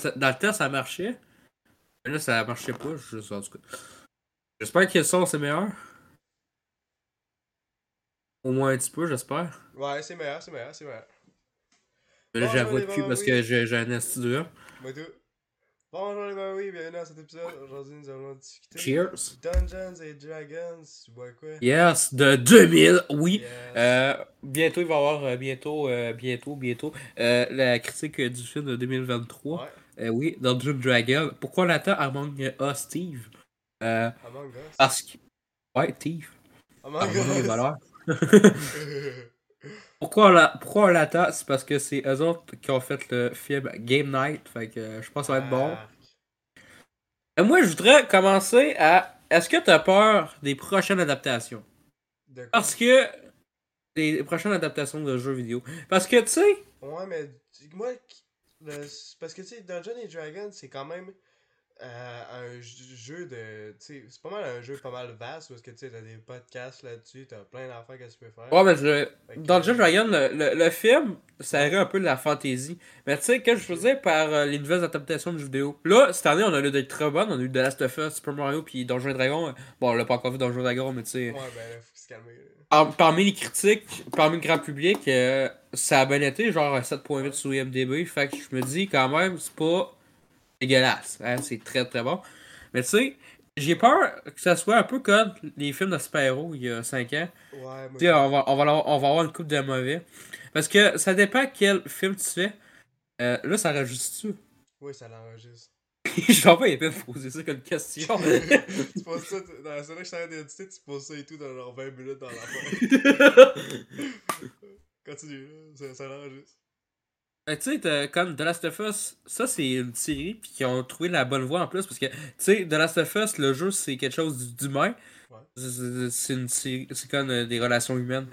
ça- dans le temps, ça marchait. Mais là, ça marchait pas. Je sais, en tout cas. J'espère que le son, c'est meilleur. Au moins un petit peu, j'espère. Ouais, c'est meilleur, c'est meilleur, c'est meilleur. Mais là, les plus parce que j'ai j'ai un tout. Bonjour les Maoris, bienvenue dans cet épisode. Aujourd'hui, nous allons discuter. Cheers. Dungeons et Dragons. Tu bois quoi? Yes, de 2000, oui. Yes. Euh, bientôt, il va y avoir, euh, bientôt, euh, bientôt, bientôt, euh, la critique du film de 2023. Ouais, Euh, oui, Dungeon Dragon. Pourquoi on l'attend Among Us Steve? Euh, Among Us? parce que... Ouais, Steve. Among des Us. Pourquoi on l'a- pourquoi on l'attend? C'est parce que c'est eux autres qui ont fait le film Game Night. Fait que euh, je pense que ça va être bon. Ah, Euh, moi, je voudrais commencer à. Est-ce que tu as peur des prochaines adaptations? Parce que. Les prochaines adaptations de jeux vidéo. Parce que, tu sais. Ouais, mais tu- moi, qui- le- parce que tu sais, Dungeons et Dragons, c'est quand même euh, un jeu de. C'est pas mal un jeu pas mal vaste parce que tu sais, t'as des podcasts là-dessus, t'as plein d'affaires que tu peux faire. Ouais, mais je. Dans Dragon, le, le, le film, ça irait un peu de la fantasy. Mais tu sais, que je faisais par euh, les nouvelles adaptations de jeux vidéo? Là, cette année, on a eu des très bonnes. On a eu The Last of Us, Super Mario, puis Dungeon Dragon. Bon, on l'a pas encore vu Dungeon Dragon, mais tu sais. Ouais, ben là, faut se calmer. Par- parmi les critiques, parmi le grand public, euh, ça a bien été, genre un 7.8 sur IMDb. Fait que je me dis quand même, c'est pas dégueulasse. hein, c'est très très bon. Mais tu sais, j'ai peur que ça soit un peu comme les films de super-héros il y a 5 ans. Ouais, sais, on va, on, va, avoir- on va avoir une coupe de mauvais. Parce que ça dépend quel film tu fais. Euh, là, ça enregistre-tu? Oui, ça l'enregistre. Je sais pas, il pas poser ça comme question. tu poses ça, dans la série que je t'avais d'identité, tu poses ça et tout dans genre 20 minutes dans la fin. Continue, ça, ça l'enregistre. Euh, tu sais, comme The Last of Us, ça c'est une série puis qui ont trouvé la bonne voie en plus parce que tu sais, The Last of Us, le jeu c'est quelque chose d'humain. Ouais. C'est- une c'est comme euh, des relations humaines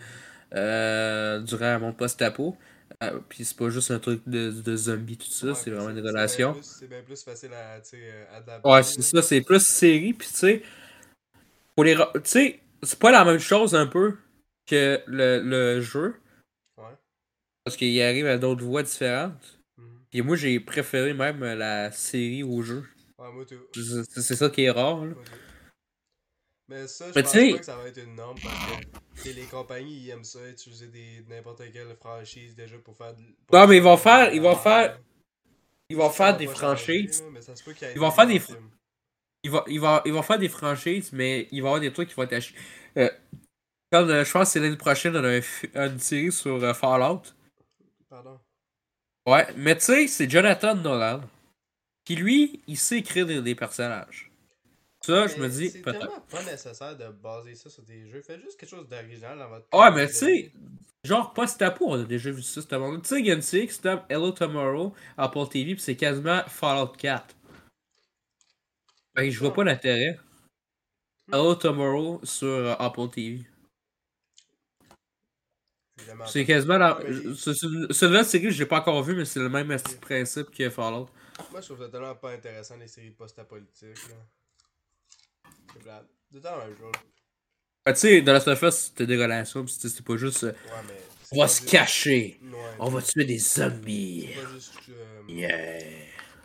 euh, durant monde post-apo. Euh, puis c'est pas juste un truc de, de zombies tout ça, Ouais, c'est vraiment relations. plus- C'est bien plus facile à euh, adapter. Ouais, c'est ça, c'est plus série, puis tu sais, pour les. Tu sais, c'est pas la même chose un peu que le, le jeu. Parce qu'il arrive à d'autres voies différentes. Mhm. Et moi, j'ai préféré même la série au jeu. Ouais, moi tout. C'est ça qui est rare, là. Mais ça, je Mais pense pas que ça va être une norme parce que les compagnies ils aiment ça, utiliser des n'importe quelle franchise déjà pour faire. pour Non, mais ils vont faire ils vont faire- Ils vont faire des changer, franchises. mais ça se peut Ils vont faire des films. Ils vont, ils, vont, ils vont faire des franchises, mais il va y avoir des trucs qui vont être chier. Euh, comme, euh, je pense que c'est l'année prochaine, on a un une série sur euh, Fallout. Pardon. Ouais, mais tu sais, c'est Jonathan Nolan. Qui lui, il sait écrire des, des personnages. Ça, je me dis, C'est tellement pas nécessaire de baser ça sur des jeux. Faites juste quelque chose d'original dans votre. Ouais, mais tu sais, genre post-apo, on a déjà vu ça, ce monde Tu sais, série qui s'appelle Hello Tomorrow, Apple TV, pis c'est quasiment Fallout 4. Fait que je vois pas l'intérêt. Hello Tomorrow sur euh, Apple TV. C'est quasiment la. Série j'ai pas encore vue, mais c'est le même principe que Fallout. Moi, je trouve ça tellement pas intéressant les séries post-apolitiques. là. C'est plate. C'est même chose. Fait, tu sais, dans la Us, c'était des relations, pis c'était pas juste. euh, Ouais, mais. c'est on va se juste- cacher, Ouais, on va tuer des zombies. C'est pas juste euh, Yeah.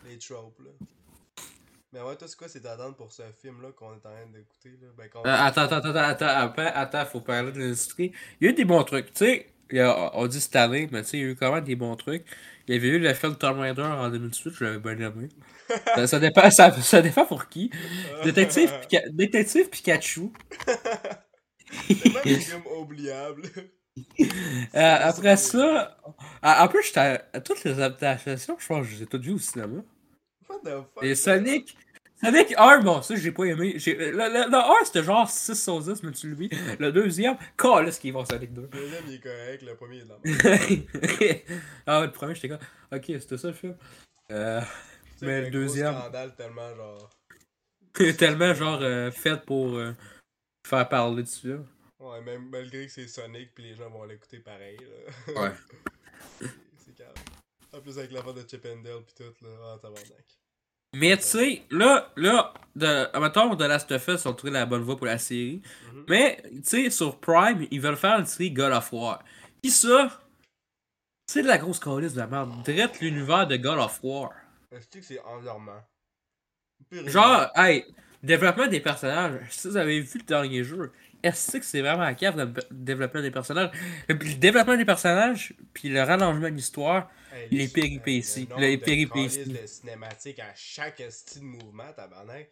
les tropes, là. Mais ouais, toi, c'est quoi c'est attentes pour ce film-là qu'on est en train d'écouter, là? Ben, qu'on- Euh, attends, attends, attends, attends, attends, attends, faut parler de l'industrie. Il y a eu des bons trucs, tu sais. On dit cette année, mais tu sais, il y a eu quand même des bons trucs. Il y avait eu le film Tomb Raider en 2018, je l'avais bien aimé. ça, ça dépend, ça, ça dépend pour qui. Détective, Pika- Détective Pikachu. C'est même des films oubliables. Euh, après ça, en plus, j'étais à, à toutes les adaptations, je pense que je les ai toutes vues au cinéma. What the fuck? Et Sonic, Sonic 1, bon, ça, j'ai pas aimé. J'ai- Le, le, le 1, c'était genre 6 sur 10, mais tu l'oublies. Le deuxième, ce qu'ils vont Sonic 2. Le deuxième, il est correct, le premier, il est de la merde. ah, ouais, le premier, j'étais comme, ok, c'était ça le film. Euh, Tu sais, Mais le un deuxième- scandale tellement genre. tellement genre euh, fait pour euh, faire parler dessus. là. Ouais, même malgré que c'est Sonic, puis les gens vont l'écouter pareil, là. Ouais. c'est c'est carré. En plus, avec la voix de Chip and Dale, pis tout, là. Ah, tabarnak. Mais tu sais, là, là, de, mettons, de Last of Us ont trouvé la bonne voie pour la série. Mhm. Mais, tu sais, sur Prime, ils veulent faire une série God of War. Pis ça, c'est de la grosse calice de la merde. Direct l'univers de God of War. Est-ce que c'est endormant? Genre, hey, développement des personnages. Si vous avez vu le dernier jeu, est-ce que c'est vraiment à cave le développement des personnages? Le développement des personnages, puis le rallongement de l'histoire, Hey, les le- péripéties, le nombre les péripéties. de cinématiques à chaque style de mouvement, tabarnak.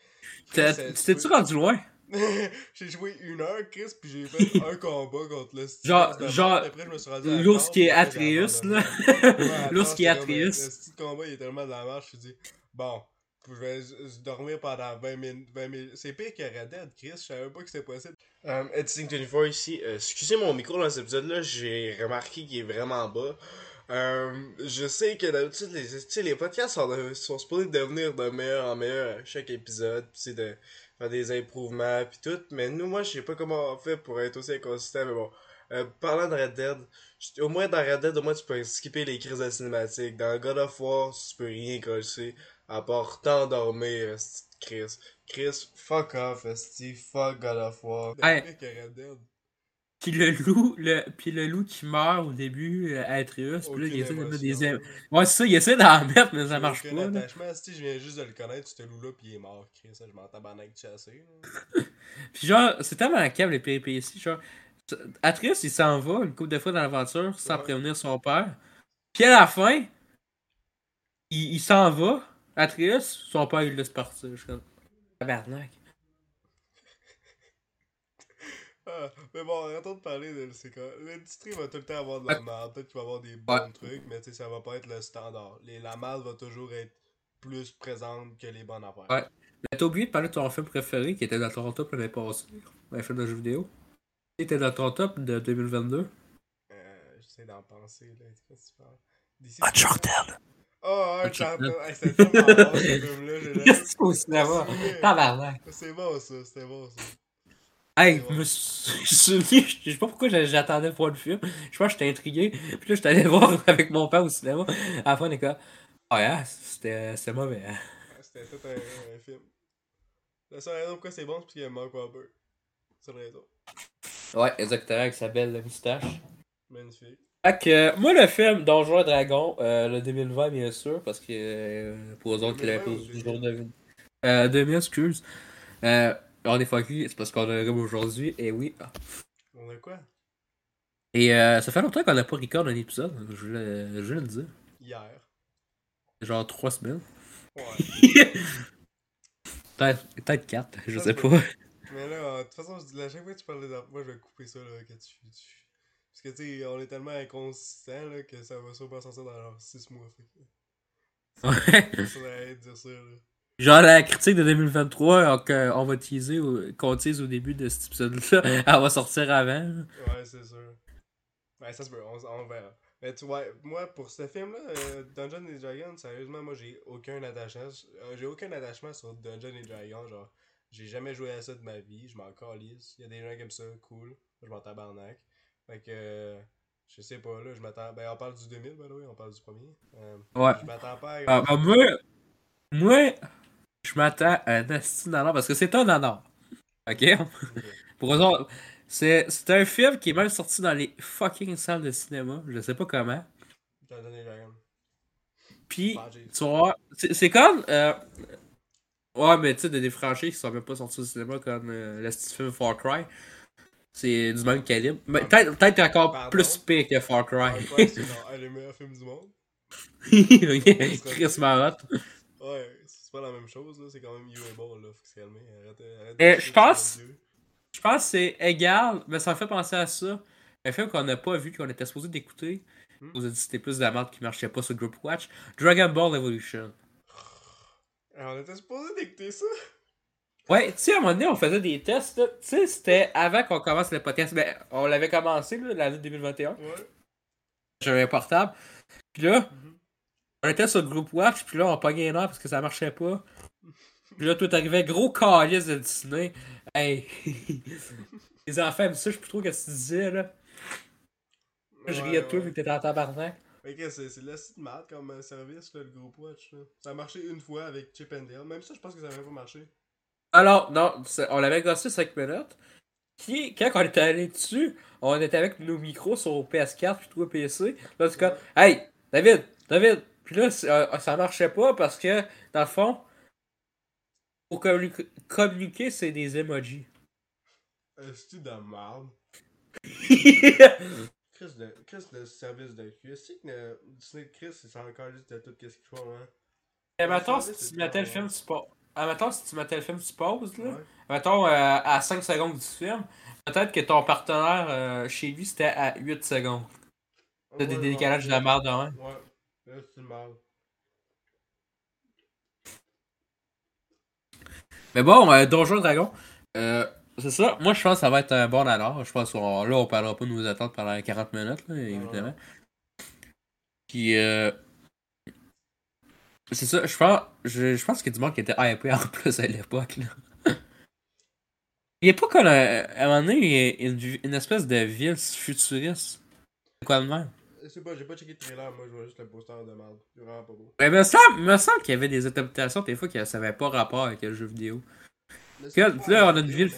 euh, t'es-tu rendu loin? j'ai joué une heure, Chris, puis j'ai fait un combat contre le style Genre- genre. Après, je me suis rendu à la L'ours qui est Atreus, là. Ouais, L'ours qui est euh, Le Atreus. style de combat il est tellement de la marche, je me suis dit, bon, je vais dormir pendant 20 minutes. 20 minutes. C'est pire que Red Dead, Chris, je savais pas que c'était possible. Um, Editing24 ici. Euh, excusez mon micro dans cet épisode-là, j'ai remarqué qu'il est vraiment bas. Euh, je sais que d'habitude, les, les podcasts sont, de- sont supposés devenir de meilleur en meilleur à chaque épisode, pis c'est de faire des improuvements pis tout, mais nous, moi, je sais pas comment on fait pour être aussi inconsistant, mais bon. Euh, parlant de Red Dead, au moins dans Red Dead, au moins tu peux skipper les crises de cinématique. Dans God of War, tu peux rien cocher, à part t'endormir, Chris. Chris, fuck off, esti, fuck God of War. Hey. Red Dead. Puis le loup, le, puis le loup qui meurt au début, euh, Atreus, puis là, il essaie de mettre des... émotion. Ouais, c'est ça, il essaie d'en mettre, mais ça marche pas, attachement, si je viens juste de le connaître, ce loup-là, pis il est mort, Chris, ça, je m'en tabarnak là. Puis genre, c'est tellement câble les péripéties, genre... Atreus, il s'en va une couple de fois dans l'aventure sans Ouais. prévenir son père. Puis à la fin, il, il s'en va. Atreus, son père, il laisse partir. Je suis comme... Tabarnak. Ah, mais bon, arrêtons de parler de c'est quoi. L'industrie va tout le temps avoir de la merde. Peut-être qu'il va y avoir des bons trucs, mais tu sais, ça va pas être le standard. Les, la merde va toujours être plus présente que les bonnes affaires. Ouais. Mais t'as oublié de parler de ton film préféré qui était dans ton top l'année passée. Un film de jeux vidéo. Il était dans ton top de 2022. Euh, J'essaie d'en penser, là. Qu'est-ce que tu parles? DC Uncharted. Oh, Uncharted. Hey, C'était tellement bon, ce film-là. Qu'est-ce au cinéma? Tabarnak. C'est bon, ça. C'était bon, ça. Hey, je me suis souvenu, je sais pas pourquoi j'a- j'attendais pour le film. Je pense que j'étais intrigué. Puis là, j'étais allé voir avec mon père au cinéma. À la fin, on est comme, ah, yeah, c'était mauvais. hein. C'était tout un, un film. La seule raison pourquoi c'est bon, c'est parce qu'il y a Mark Wahlberg. C'est la raison. Ouais, exactement, avec sa belle moustache. Magnifique. Fait que, euh, moi, le film Donjons et Dragons, euh, le 2020, bien sûr, parce que euh, pour eux autres qui l'avaient 2020 pas ou toujours devine. Euh, 2000, excuse. Euh, on est fucké, c'est parce qu'on a un rhume aujourd'hui, et oui. On a quoi? Et euh, ça fait longtemps qu'on n'a pas record un épisode, je voulais, je voulais le dire. Hier. Genre trois semaines. Ouais. Peut-être peut-être quatre, je Ça sais peut. pas. Mais là, de toute façon, je dis, chaque fois que tu parles des moi je vais couper ça là, que tu. tu- Parce que tu sais, on est tellement inconsistant là, que ça va sûrement sortir dans genre 6 mois. Fait. Ouais. Ça va dire ça là. Genre la critique de 2023 euh, qu'on va teaser, qu'on tease au début de cet épisode-là, elle va sortir avant. Ouais, c'est sûr. Ouais, ça se peut, on, on verra. Mais tu vois, moi pour ce film-là, euh, Dungeons and Dragons, sérieusement, moi j'ai aucun attachement. euh, j'ai aucun attachement sur Dungeons and Dragons. Genre, j'ai jamais joué à ça de ma vie, je m'en calisse. Il y a des gens qui aiment ça, cool. Je m'en tabarnak. Fait que, euh, je sais pas, là, je m'attends. Ben, on parle du 2000, by the way, on parle du premier. Euh, Ouais. Je m'attends pas à. Ah, bah, moi, moi, je m'attends à un nanar parce que c'est un nanar. Ok? Pour autres, c'est c'est un film qui est même sorti dans les fucking salles de cinéma. Je sais pas comment. Puis, Badger. tu voir, c'est c'est comme. euh, ouais, mais tu sais, des franchises qui sont même pas sorties au cinéma comme euh, le film Far Cry. C'est du même calibre. Mais Peut-être peut-être encore Pardon? plus pire que Far Far Cry. Cry, c'est genre un des meilleurs films du monde. Chris Marotte. Ouais, c'est pas la même chose, là. C'est quand même viewable, là. Faut se calmer. Arrête, arrête je pense-. Je pense que c'est égal, mais ça me fait penser à ça. Un film qu'on n'a pas vu, qu'on était supposé d'écouter. Hmm? On vous a dit que c'était plus de la merde qui marchait pas sur Group Watch. Dragon Ball Evolution. Alors, on était supposé d'écouter ça? Ouais, tu sais, à un moment donné, on faisait des tests. Tu sais, c'était avant qu'on commence le podcast. Ben, on l'avait commencé, l'année 2021. Ouais. J'avais un portable. Puis là, Mhm. On était sur Group Watch, puis là, on pognait une heure parce que ça marchait pas. Puis là, tout arrivait, gros calice de Disney. Hey! Les enfants aiment ça, je sais plus trop ce que tu disais, là. Je Ouais, riais de toi, ouais. vu que t'étais en tabarnak. Mais qu'est-ce que c'est c'est de la site mad comme euh, service, là, le groupe Watch. Là. Ça a marché une fois avec Chip and Dale. Même ça, je pense que ça n'avait pas marché. Alors, non, on l'avait gossé 5 minutes. Quand on était allé dessus, on était avec nos micros sur PS4 puis toi PC. Là, tu comme, hey, David, David. Puis là, ça, ça marchait pas parce que, dans le fond, pour communi- communiquer, c'est des emojis. Est-ce de merde? Chris de, Chris de service de cul. Est-ce que le Disney de Chris, c'est encore juste de tout ce qu'ils font, hein? Et mettons, ça, si c'est tu mettais le film, tu Ah, mettons, si tu mettais le film, tu pauses, là. Mettons, euh, à 5 secondes du film, peut-être que ton partenaire euh, chez lui, c'était à 8 secondes. T'as des décalages de la merde, hein. Ouais, c'est. Mais bon, euh, Donjon Dragon, euh, c'est ça. Moi, je pense que ça va être un bon alors. Je pense qu'on là, on parlera pas de nos attentes pendant 40 minutes, évidemment. Puis, euh, c'est ça. Je pense, je, je pense qu'il y a du monde qui était hypé en plus à l'époque. Il n'y a pas comme un, à un moment donné, une, une espèce de ville futuriste. C'est quoi de même? Je sais pas, j'ai pas checké le trailer, moi je vois juste le poster de merde. C'est vraiment pas beau. Mais me semble, me semble qu'il y avait des adaptations des fois qui n'avaient pas rapport avec le jeu vidéo. C'est là, on a un une ville-.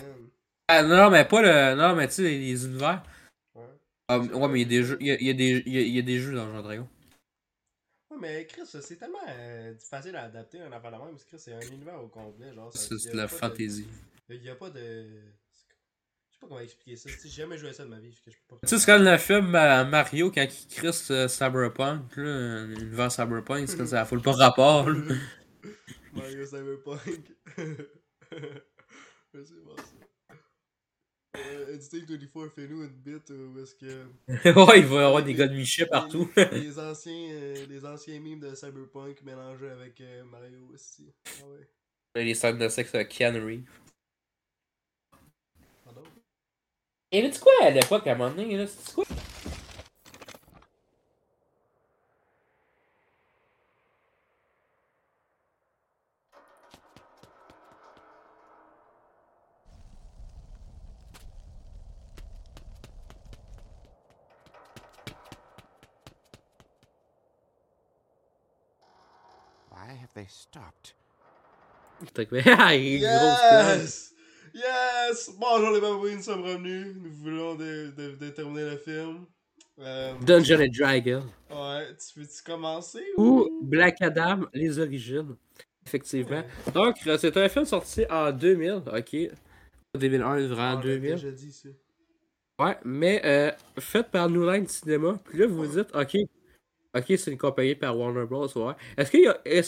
Ah non, mais pas le. Non, mais tu sais, les univers. Ouais. Ah, ouais, mais il y a des jeux, il y a, y a des, y a, il y a des jeux dans Dragon. Ouais, mais Chris, c'est tellement euh, facile à adapter un affaire de même. parce que Chris, c'est un univers au complet. Genre, C'est de la fantasy. Il y a pas de. Pas comment expliquer ça. J'ai jamais joué à ça de ma vie. fait que je peux pas. Tu sais, c'est comme le film euh, Mario quand il crisse euh, Cyberpunk, là, l'univers Cyberpunk, c'est comme ça, fout pas rapport. là. Mario Cyberpunk. C'est bon ça. Euh, Instinct 24, fais-nous une bite euh, où est-ce que. ouais, il va y avoir des gars de Michel partout. Les, anciens, euh, les anciens memes de Cyberpunk mélangés avec Mario aussi. Ah ouais. les scènes de sexe Keanu Reeves. Pardon? Et là, tu quoi à l'époque, à un moment donné, là? C'est quoi? Why have they stopped? Fait que, ah, il est gros, ce Yes! Yes! Bonjour les babouines, nous sommes revenus. Nous voulons de, de, de terminer le film. Euh, Dungeon and Dragon. ouais, tu veux-tu commencer Ou? Black Adam, les origines. Effectivement. Donc, euh, c'est un film sorti en 2000, ok. 2001, vraiment Ah, on l'a 2000. déjà dit ça. Ouais, mais euh, fait par New Line Cinema. Puis là, vous vous dites, ok, ok, c'est une compagnie par Warner Bros. Ouais. Est-ce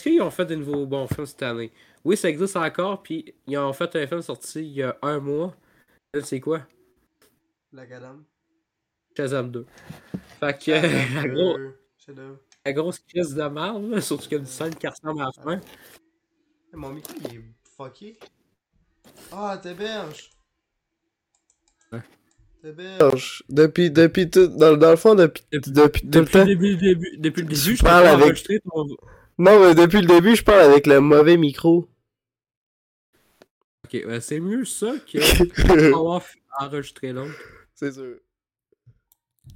qu'ils est ont fait de nouveaux bons films cette année? Oui, ça existe encore. Puis ils ont fait un film sorti il y a un mois. Là, C'est quoi? Black Adam. Shazam 2. Fait que euh, la, gros- Euh, la grosse crise de merde, surtout qu'il y a une scène qui ressemble à la fin. Hey, Mon micro il est fucké. Ah, t'héberges. Ouais. T'héberges. Depuis, depuis tout. Dans, dans le fond, depuis, depuis, tout le Depuis le début, début, depuis le début, je pas avec- ton... Non, mais depuis le début, je parle avec le mauvais micro. Ok, ouais, c'est mieux ça que avoir enregistré l'autre. C'est sûr.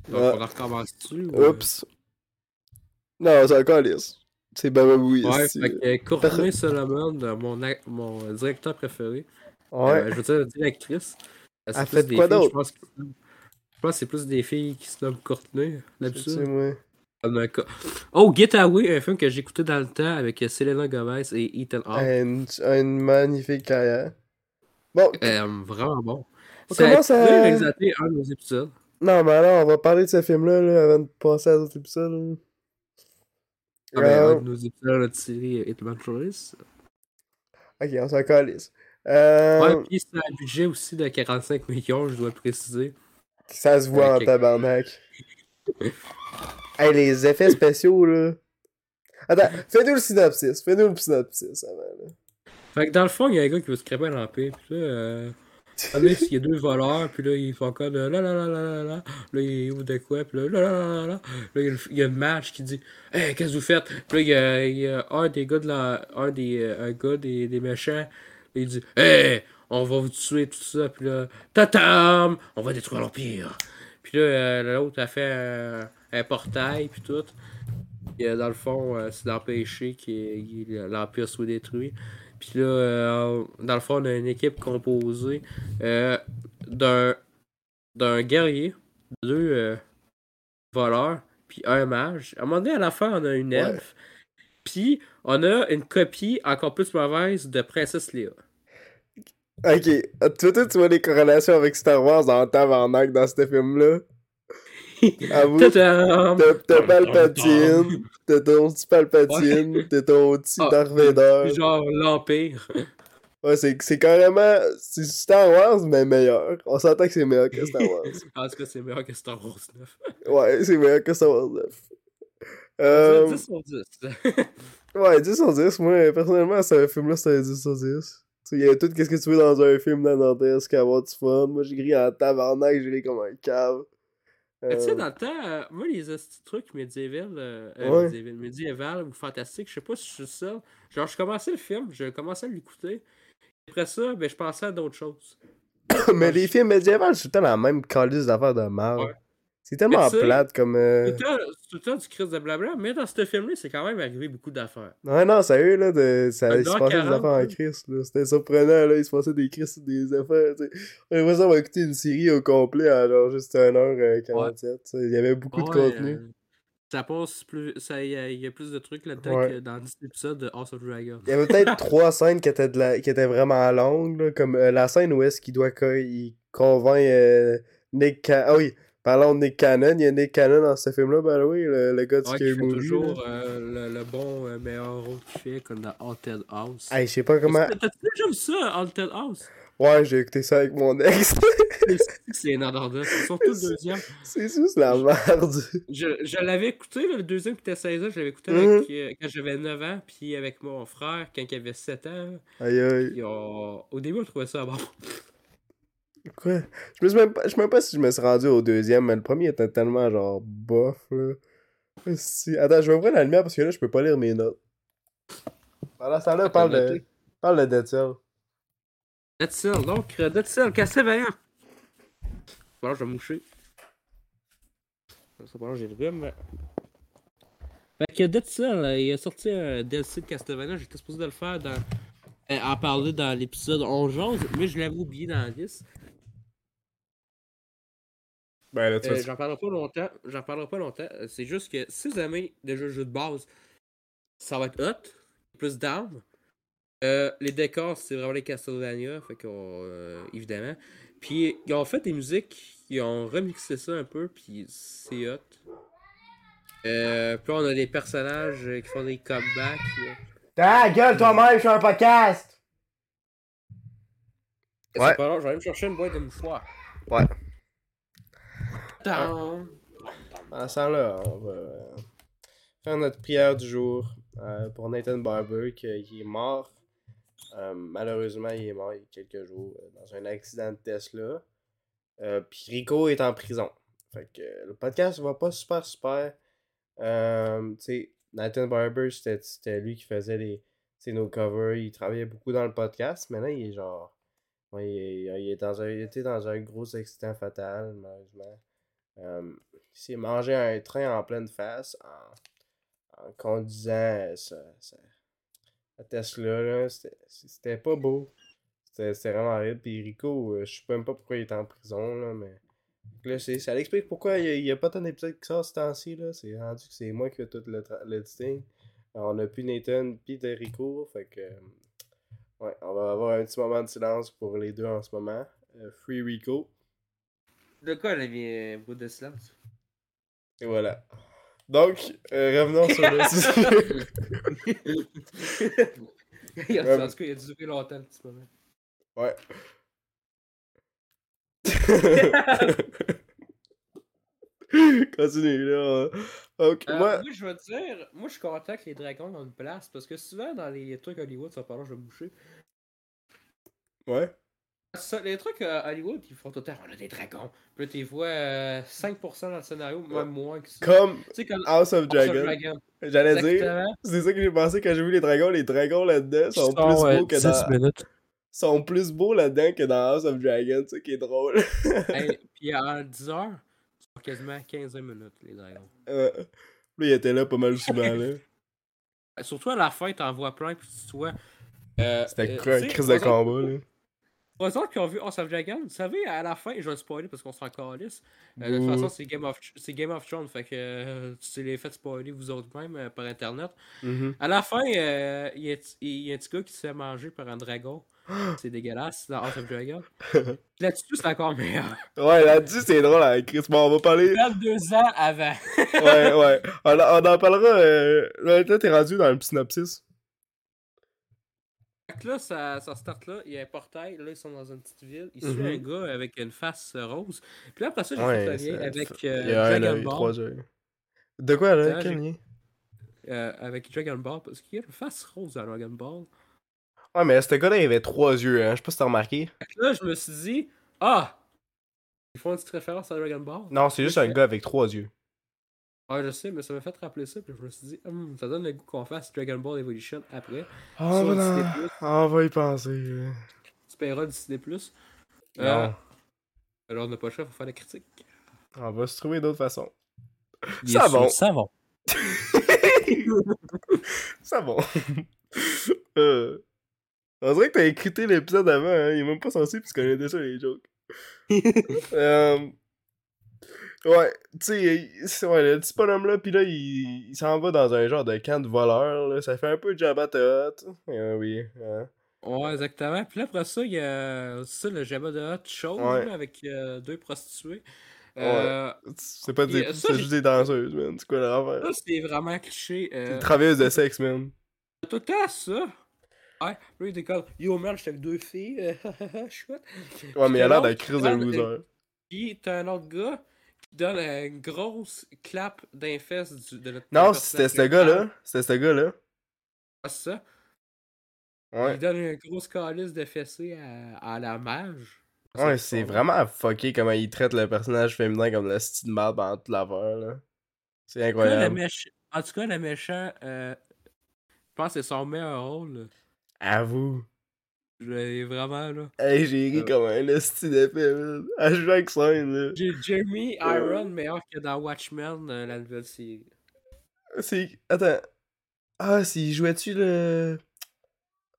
Donc on en recommence dessus. ou, euh? Oups. Non, c'est encore lisse. C'est Bababouille. Ouais, ici. fait que Courtney Solomon, mon, mon directeur préféré, Ouais. euh, je veux dire directrice, Elle plus fait des quoi d'autre? Je pense, que- c'est plus des filles qui se nomment un cas- Oh, Get Away, un film que j'ai écouté dans le temps avec Selena Gomez et Ethan Hawke. Une, une magnifique carrière. Bon, Euh, vraiment bon. On Ça a commence à- réalisé un de nos épisodes. non, mais alors, on va parler de ce film-là là, avant de passer à d'autres épisodes. là. Ah, ben, un de nos épisodes de notre série Hitman Tourist. Ok, on s'en calisse. Euh, Ouais, puis c'est un budget aussi de 45 millions, je dois le préciser. Ça se voit Ok. en tabarnak. hey, les effets spéciaux, là. Attends, fais-nous le synopsis. Fais-nous le synopsis avant, là. Fait que dans le fond, il y a un gars qui veut scraper l'Empire, puis là, euh, il y a deux voleurs, puis là, il fait encore de la la la la la la, là, il ouvre de quoi, puis là, la la la la, là, il y a le- match qui dit, hey, qu'est-ce que vous faites? Puis là, il y a, il y a un des gars de la, un des, euh, un gars des, des méchants, il dit, hey, on va vous tuer, tout ça, puis là, tatam, on va détruire l'Empire. Puis là, euh, l'autre a fait un, un portail, puis tout. Puis, euh, dans le fond, euh, c'est d'empêcher que l'Empire soit détruit. Puis là, dans le fond, on a une équipe composée d'un d'un guerrier, deux voleurs, puis un mage. À un moment donné, à la fin, on a une Ouais. Puis, on a une copie encore plus mauvaise de Princesse Léa. Ok, toi, toi, tu vois les corrélations avec Star Wars en tabarnak dans ce film-là? Avoue, t'as Palpatine, t'as ton petit Palpatine, t'as ton petit Ah, Darth Vader. Genre l'Empire. Ouais, c'est c'est carrément. C'est Star Wars, mais meilleur. On s'entend que c'est meilleur que Star Wars. En tout cas, c'est meilleur que Star Wars 9. Ouais, c'est meilleur que Star Wars 9. Euh, 10 sur 10. ouais, 10 sur 10. Moi, personnellement, ce film-là, c'était un 10 sur 10. Tu sais, il y a tout ce que tu veux dans un film nanardesque, avoir du fun. Moi, j'ai gris en tabarnak, j'ai ri comme un cave. Mais Tu sais, Euh, dans le temps, euh, moi, les trucs médiévals, euh, euh, Ouais. ou fantastiques, je sais pas si je suis seul. Genre, je commençais le film, je commençais à l'écouter. Après ça, ben, je pensais à d'autres choses. mais les films médiévaux, c'est tout le temps la même calice d'affaires de merde. Ouais. C'est tellement plate comme. euh, C'est tout le temps- c'est tout le temps du crise de blabla, mais dans ce film-là, c'est quand même arrivé beaucoup d'affaires. Ouais, non, sérieux, là, de... ça, il se passait des 40, affaires en crise, là. C'était surprenant, là, il se passait des crises des affaires, tu sais. On a l'impression d'avoir écouté une série au complet à genre juste 1h47, tu sais. Il y avait beaucoup de Ouais, contenu. euh, ça passe plus. ça- Il y, a- il y a plus de trucs là-dedans Ouais. que dans 10 épisodes de House of Dragon. Il y avait peut-être trois scènes qui étaient, de la... qui étaient vraiment longues, là, comme euh, la scène où est-ce qu'il doit il convainc euh, Nick. Ah oui, parlons de Nick Cannon, il y a Nick Cannon dans ce film-là, ben oui, le, le gars du Ouais, Scary Movie. toujours euh, le, le bon euh, meilleur rôle qu'il fait, comme dans Haunted House. Hey, je sais pas comment. T'as-tu déjà vu ça, Haunted House? Ouais, j'ai écouté ça avec mon ex. C'est énorme, surtout le deuxième. C'est juste la merde. Je, je l'avais écouté, le deuxième qui était 16 ans, je l'avais écouté avec, euh, quand j'avais 9 ans, puis avec mon frère quand il avait 7 ans. Aïe aïe. Puis Au début, on trouvait ça bon. Quoi? Je me suis même pas, je sais même pas si je me suis rendu au deuxième, mais le premier était tellement genre bof là. Si... Attends, je vais ouvrir la lumière parce que là je peux pas lire mes notes. Pendant ce temps-là, parle de. Parle de Dead Cell. Dead Cell, donc, Dead Cell, Castlevania. Bon, je vais moucher. Ça va, j'ai le rhume. Fait que Dead Cell, euh, il a sorti un DLC de Castlevania, j'étais supposé de le faire dans. euh, en parler dans l'épisode 11 mais je l'avais oublié dans la liste. Ben Euh, j'en parlerai pas longtemps. J'en parlerai pas longtemps. C'est juste que si vous aimez déjà le jeu de base, ça va être hot. Plus down. Euh, les décors, c'est vraiment les Castlevania. Fait qu'on. euh, évidemment. Puis ils ont fait des musiques. Ils ont remixé ça un peu. Puis c'est hot. Euh, puis on a des personnages qui font des comebacks. Ta gueule toi-même, je suis un podcast! C'est Ouais. pas long, je vais aller me chercher une boîte de mouchoirs. Ouais. Down. En ce temps-là, on va euh, faire notre prière du jour euh, pour Nathan Barber qui, est mort. Euh, malheureusement, il est mort il y a quelques jours dans un accident de Tesla. Puis Rico est en prison. Fait que le podcast va pas super super. Nathan Barber, c'était lui qui faisait les, nos covers. Il travaillait beaucoup dans le podcast. Maintenant, il est genre. il, il est dans un, il était dans un gros accident fatal, malheureusement. Euh, il s'est mangé un train en pleine face en, conduisant sa, sa- sa Tesla. C'était- pas beau. C'était vraiment horrible. Puis Rico, euh, je sais même pas pourquoi il est en prison, là, mais. Là, c'est- ça l'explique pourquoi il y a, pas tant d'épisodes qui sortent ce temps-ci. C'est rendu que c'est moi qui fais tout le, tra- le on a plus Nathan puis de Rico. Fait que. Ouais, on va avoir un petit moment de silence pour les deux en ce moment. Euh, Free Rico. De quoi, elle a mis un bout de silence? Et voilà. Donc, euh, revenons sur le sujet. il a, en tout cas, il a duré longtemps, le petit moment. Ouais. Continue, là. Donc, Euh, moi... moi, je te dire, moi, je suis content que les dragons ont une place parce que souvent, dans les trucs Hollywood, ça parle, je vais me boucher. Ouais. Ça, les trucs euh, Hollywood, ils font tout le temps, on a des dragons. Puis là, tu vois euh, 5% dans le scénario, même moins que ça. Comme Tu sais, comme House of House of Dragon. Dragon. J'allais dire, c'est ça que j'ai pensé quand j'ai vu les dragons. Les dragons là-dedans sont, Sont, plus euh, beaux que 10 dans... minutes. sont plus beaux là-dedans que dans House of Dragon, c'est ça qui est drôle. Hey, puis en 10 heures, c'est quasiment 15 minutes, les dragons. Euh, Lui, il était là pas mal souvent, là. Euh, Surtout à la fin, t'en vois plein, puis tu vois. euh, C'était euh, cru- un crise de combat, là. Pour autres qui ont vu House of Dragon, vous savez, à la fin, je vais le spoiler parce qu'on s'en calisse. Euh, de toute façon, c'est Game, of... c'est Game of Thrones, fait que euh, tu les fait spoiler vous autres même euh, par internet. Mhm. À la fin, euh, il y, a, il y a un petit gars qui se fait manger par un dragon. C'est dégueulasse dans House of Dragon. Là-dessus, c'est encore meilleur. Ouais, là-dessus, c'est drôle, hein, Chris. Bon, on va parler. 22 ans avant. ouais, ouais. On, en- on en parlera. Euh... Là, là, t'es rendu dans le synopsis. Fait que là, ça, ça start là, il y a un portail, là, ils sont dans une petite ville. Il suit Mhm. un gars avec une face euh, rose. Puis là, après ça, j'ai Ouais, fait c'est- lien avec Il euh, y a un Dragon Ball. trois yeux. De quoi, là? Quel lien? euh, avec Dragon Ball, parce qu'il y a une face rose dans Dragon Ball. Ouais, mais ce gars-là, il avait trois yeux, hein. Je sais pas si t'as remarqué. Fait que là, je me suis dit, ah! Ils font une petite référence à Dragon Ball. Non, c'est juste un gars avec trois yeux. Ouais, je sais, mais ça m'a fait rappeler ça, puis je me suis dit, Hum, ça donne le goût qu'on fasse Dragon Ball Evolution après. Ah, va, Disney+. dans- on va y penser. euh. Tu paieras Disney+. Plus. Non. alors, on n'a pas le choix, faut faire la critique. On va se trouver d'autres façons. Il Ça va. le savon. Ça va. euh... On dirait que t'as écouté l'épisode avant, hein. Il est même pas censé, puisqu'on connaît déjà les jokes. euh... Ouais, tu sais, ouais, le petit bonhomme-là, pis là, il, il s'en va dans un genre de camp de voleurs, là. Ça fait un peu Jabba the Hutt. Euh, oui. hein. Ouais, exactement. Puis là, après ça, il y a ça, le Jabba de Hot Show, Ouais. là, avec euh, deux prostituées. Euh, C'est pas des... C'est juste des danseuses, man. C'est quoi l'affaire? Ça, c'est vraiment cliché. Euh, une travailleuse de sexe, man. tout le temps ça. Ouais, là, il décolle. Yo, merde, j'étais avec deux filles. Chouette. Ouais, mais il a l'air d'un crise de loser. Puis t'as un autre gars qui donne une grosse clap d'un fesse du- de notre Non, c'était ce gars-là. C'était ce gars-là. Ouais, c'est ça? Ouais. Il donne une grosse calice de fessée à, à la mage. Ouais, c'est vraiment fucké comment il traite le personnage féminin comme le style de marde pendant toute l'affaire, là. C'est incroyable. méch- En tout cas, le méchant, euh, je pense que c'est son meilleur rôle. là. Avoue. Je l'ai vraiment là. Hey, j'ai ri Euh. comme un style d'épée, man. À chaque scène, là. J'ai Jeremy Euh. Iron meilleur que dans Watchmen, euh, la nouvelle série. C'est. Attends. Ah, s'il jouait-tu le.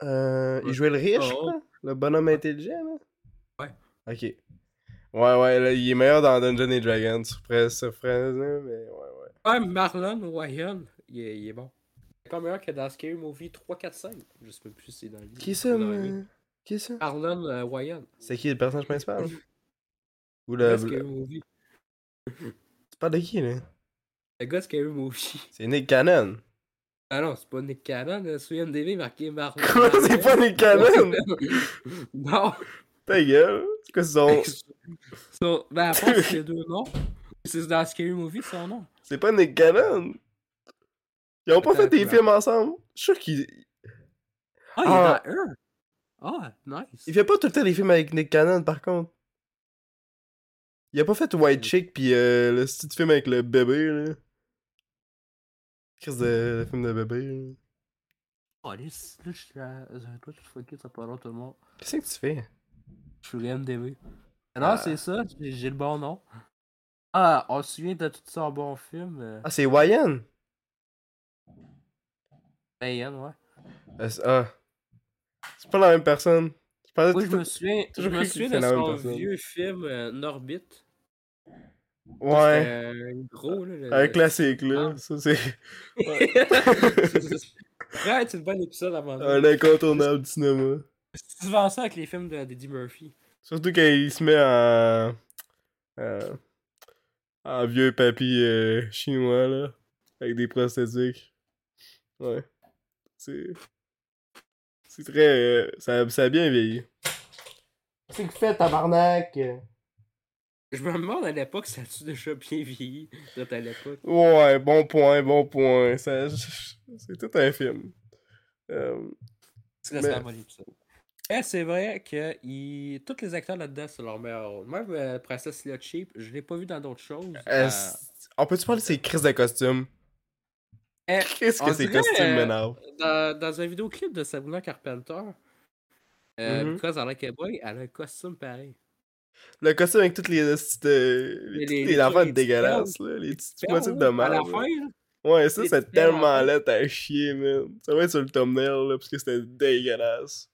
Euh. Il jouait le riche, Oh. là? Le bonhomme intelligent, là? Ouais. Ok. Ouais, ouais, là, il est meilleur dans Dungeons and Dragons. Surprise, surprise, là, mais ouais, ouais. Ouais, Marlon Wayans, il est, il est bon. Il est pas meilleur que dans Scary Movie 3, 4, 5. Je sais même plus si c'est dans le livre. Qui est ça, moi? livre. Qui est ça? Marlon euh, Wayans. C'est qui le personnage principal? Ou Le Scary Movie. Tu parles de qui, là? Le gars de Scary Movie. C'est Nick Cannon. Ah non, c'est pas Nick Cannon. euh, Sur IMDb, marqué Marlon. Quoi, c'est pas Nick Cannon? non. Ta gueule. C'est quoi son. So, ben, à part c'est les deux noms. C'est dans Scary Movie son nom. C'est pas Nick Cannon. Ils ont pas fait des films ensemble? Je suis sûr qu'il. Ah, il Ah. est dans un. Ah, nice. Il fait pas tout le temps des films avec Nick Cannon, par contre. Il a pas fait White Chick pis euh, le petit film avec le bébé, là. Qu'est-ce de le film de bébé, là. Oh, là, je suis à. J'arrête pas de fucker, ça parle tout le monde. Qu'est-ce que tu fais? Je suis IMDb. Non, Ah. c'est ça, j'ai j'ai le bon nom. Ah, on se souvient de tout ça en bon film. Euh, Ah, c'est Wyan? Ouais. C'est- ah. C'est pas la même personne. Je je me souviens, je me de son vieux film euh, Norbit. Ouais. Euh, gros, là. Un classique, là. Ah. Ça, c'est Ouais, c'est une bonne épisode avant un incontournable du cinéma. C'est souvent ça avec les films de Eddie Murphy. Surtout quand il se met en. en, en vieux papy euh, chinois, là. Avec des prosthétiques. Ouais. C'est. C'est très. euh, ça, ça a bien vieilli. C'est que fait, tabarnak! Je me demande à l'époque, ça a-tu déjà bien vieilli, à l'époque? Ouais, bon point, bon point. Ça, c'est tout un film. Euh, C'est Mais-. Eh, c'est vrai que il... tous les acteurs là-dedans, c'est leur meilleur rôle. Même euh, Princess Leia Cheap, je l'ai pas vu dans d'autres choses. euh, Euh, on peut-tu parler de ces crises de costumes? Eh, Qu'est-ce que ces costumes euh, m'énervent? dans, dans un vidéoclip de Sabrina Carpenter, euh. Because I Like a Boy, elle a un costume pareil. Le costume avec toutes les, esti de- les, Les- les- les dégueulasses, là, les petites motifs de À mal. la fin, là, Ouais, ça c'est tellement laid à chier, man. Ça va être sur le thumbnail, là, parce que c'était dégueulasse.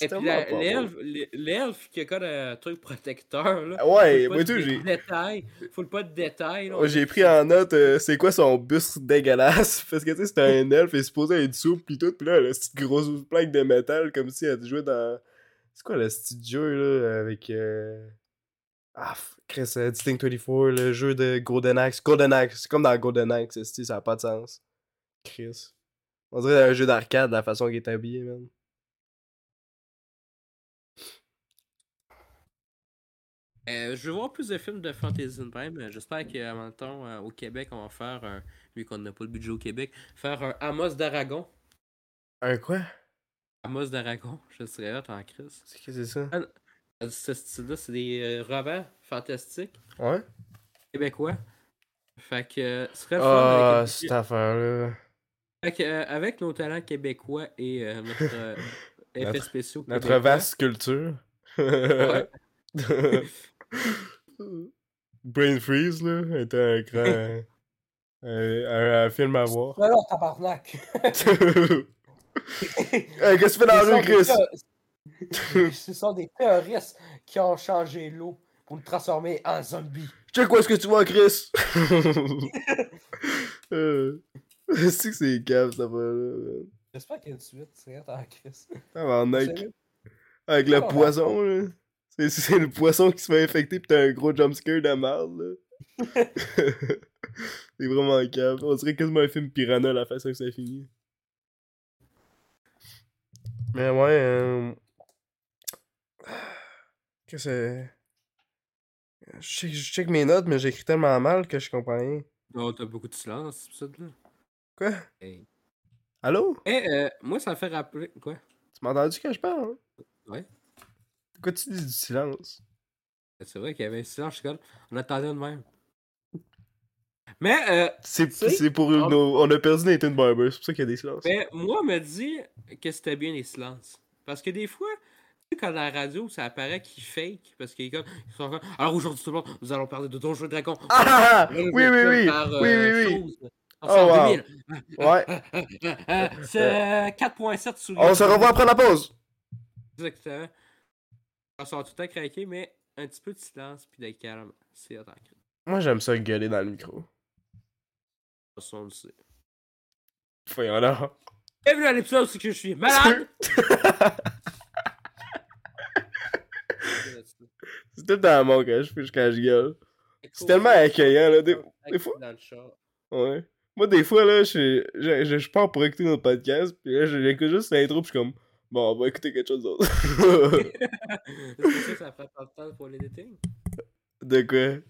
Et puis la- l'elfe, l'e- l'elfe qui a comme un truc protecteur, là. Ouais, faut moi tout, j'ai. détails. Faut pas de détails, j'ai pris en note euh, c'est quoi son buste dégueulasse? Parce que tu sais c'était un elfe et supposé être souple pis tout pis là elle a cette grosse plaque de métal comme si elle jouait dans c'est quoi le petit jeu là avec euh... ah Chris euh, Distinct 24 le jeu de Golden Axe Golden Axe c'est comme dans Golden Axe ça a pas de sens Chris on dirait un jeu d'arcade la façon qu'il est habillé man Euh, je veux voir plus de films de Fantasy même. J'espère qu'à même temps, euh, au Québec, on va faire, un, vu qu'on n'a pas le budget au Québec, faire un Amos d'Aragon. un quoi? Amos d'Aragon, je serais hot en crise. c'est que c'est ça? Euh, Ce style-là, c'est des euh, romans fantastiques ouais québécois. Fait que ce serait ah avec, cette affaire là fait que, euh, avec nos talents québécois et notre Notre- spéciaux notre vaste culture Ouais. Brain Freeze, là, était un grand. un, film à voir. Non, non, tabarnak. Hey, qu'est-ce que tu fais dans la rue, Chris? Ce sont des terroristes qui ont changé l'eau pour le transformer en zombie. Check où est-ce que tu vois, Chris? euh, C'est que c'est cave, ça va là. J'espère qu'il y a une suite, c'est en Chris. Tabarnak. Sérieux? Avec le Oh, poisson, là. C'est- C'est le poisson qui se fait infecter pis t'as un gros jumpscare de merde, là. c'est vraiment cave. On dirait quasiment un film piranha la façon que ça finit. Mais ouais, euh... Que c'est... Je check, mes notes, mais j'écris tellement mal que je comprends rien. Oh, t'as beaucoup de silence, cet épisode-là. Quoi? Hey. Allô? Eh, euh, moi, ça me fait rappeler. Quoi? Tu m'as entendu quand je parle? hein? Ouais. Pourquoi tu dis du silence? C'est vrai qu'il y avait un silence, je suis comme, On attendait de même. Mais, euh, C'est pour nos... On a perdu Nathan Barber, c'est pour ça qu'il y a des silences. mais moi, me dit que c'était bien les silences. Parce que des fois, tu sais, quand la radio, ça apparaît qu'ils fake. Parce qu'ils comme, ils sont comme, alors aujourd'hui, tout le monde, nous allons parler de Donjons et Dragons. Ah, ah, ah! Oui, oui, oui! par, Oui, euh, oui, oui! chose. Oh, En wow. 2000. Ouais. Euh, C'est 4.7 sur On se revoit après la pause! Exactement. On sort tout le temps craqué, mais un petit peu de silence puis de calme. C'est attends. Moi, j'aime ça gueuler dans le micro. On le sait. Voyons là. Bienvenue à l'épisode, c'est que je suis malade! C'est tout temps mon quand je, quand je gueule. C'est tellement accueillant, là, des- des fois. Dans. Ouais. Moi, des fois, là, je, je, je, je pars pour écouter notre podcast, puis là, j'écoute juste l'intro, puis je suis comme, bon, on va écouter quelque chose d'autre. C'est pour ça que ça prend pas de temps pour l'editing. De quoi?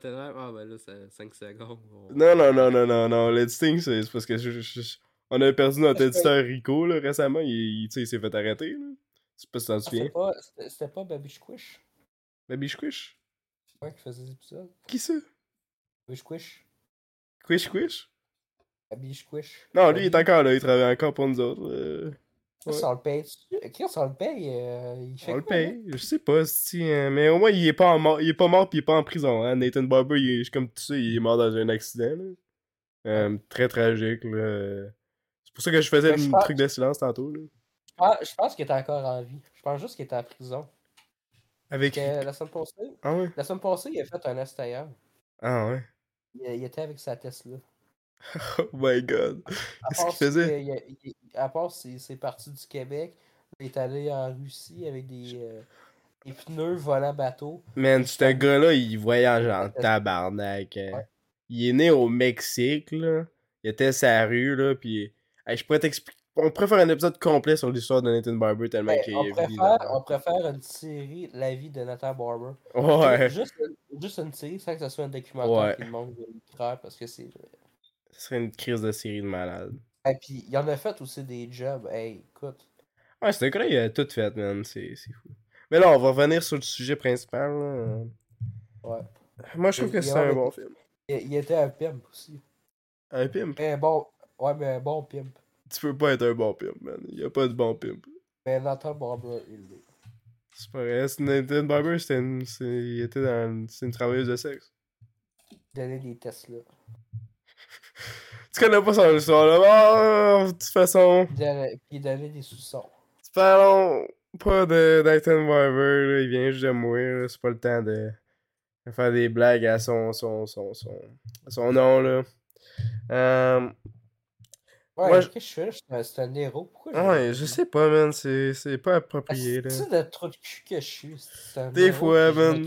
T'es là, Ah, ben là, c'est 5 secondes. on- Non, non, non, non, non, non. L'editing, c'est c'est parce que je, je- je- on a perdu notre éditeur Rico, là, récemment. Il, il, tu sais, il s'est fait arrêter, là. Je sais pas si t'en Ah, souviens. C'était pas, c'était- c'était pas Baby Squish Baby Squish? ouais, qui faisait des épisodes. Qui ça? Baby Squish. Quish Quish? Baby Squish. Non, lui, il est encore là, il travaille encore pour nous autres. euh. Chris, on le paye? Chris, on le paye. euh, il fait On le paye, je sais pas, si, euh, mais au moins il est pas en mort, il est pas mort pis il est pas en prison. Hein. Nathan Barber, il est, comme tu sais, il est mort dans un accident. là. Euh, très tragique. là. C'est pour ça que je faisais le pense- truc de silence tantôt. Là. Je pense, je pense qu'il était encore en vie. Je pense juste qu'il était en prison. Avec. La semaine passée, Ah ouais? la semaine passée, il a fait un ailleurs. Ah ouais? Il, il était avec sa Tesla. Oh my god. À Qu'est-ce part qu'il faisait? que il a- il- à part c'est c'est parti du Québec, il est allé en Russie avec des, euh, des pneus volant bateau. Man, ce gars-là, il voyage en tabarnak. hein. Ouais. Il est né au Mexique, là. Il était sa rue, là, pis. Hey, je pourrais t'expliquer. On faire un épisode complet sur l'histoire de Nathan Barber tellement Ben, qu'il on, est préfère, on préfère une série La vie de Nathan Barber. Ouais. Juste, juste une série sans que ce soit un documentaire Ouais. qui l'écrire parce que c'est. Ce serait une crise de série de malade. Et puis, il en a fait aussi des jobs. Hey, écoute. Ouais, ce gars-là, il a tout fait, man. C'est c'est fou. Mais là, on va revenir sur le sujet principal. là. Ouais. Moi, je trouve Il- que il c'est un bon film. Il, il était un pimp aussi. Un pimp? Mais bon. Ouais, mais un bon pimp. Tu peux pas être un bon pimp, man. Il y a pas de bon pimp. Mais Nathan Barber, il l'est. C'est pas vrai. C'est- Nathan Barber, c'était une, c'est- il était dans, c'est une travailleuse de sexe? Donner des tests là. Tu connais pas son histoire, là. Ah, de toute façon, Puis il donnait des sous-sons. tu Parlons pas de Nathan Barber, là, il vient juste de mourir, c'est pas le temps de, de faire des blagues à son, son, son, son, son nom, là. Euh, Ouais, Moi, je- qu'est-ce que je fais là? C'est un- C'est héros. Pourquoi je. ouais, je sais pas, man, c'est c'est pas approprié, là. C'est le trou de cul que je suis? c'est un Des fois, man.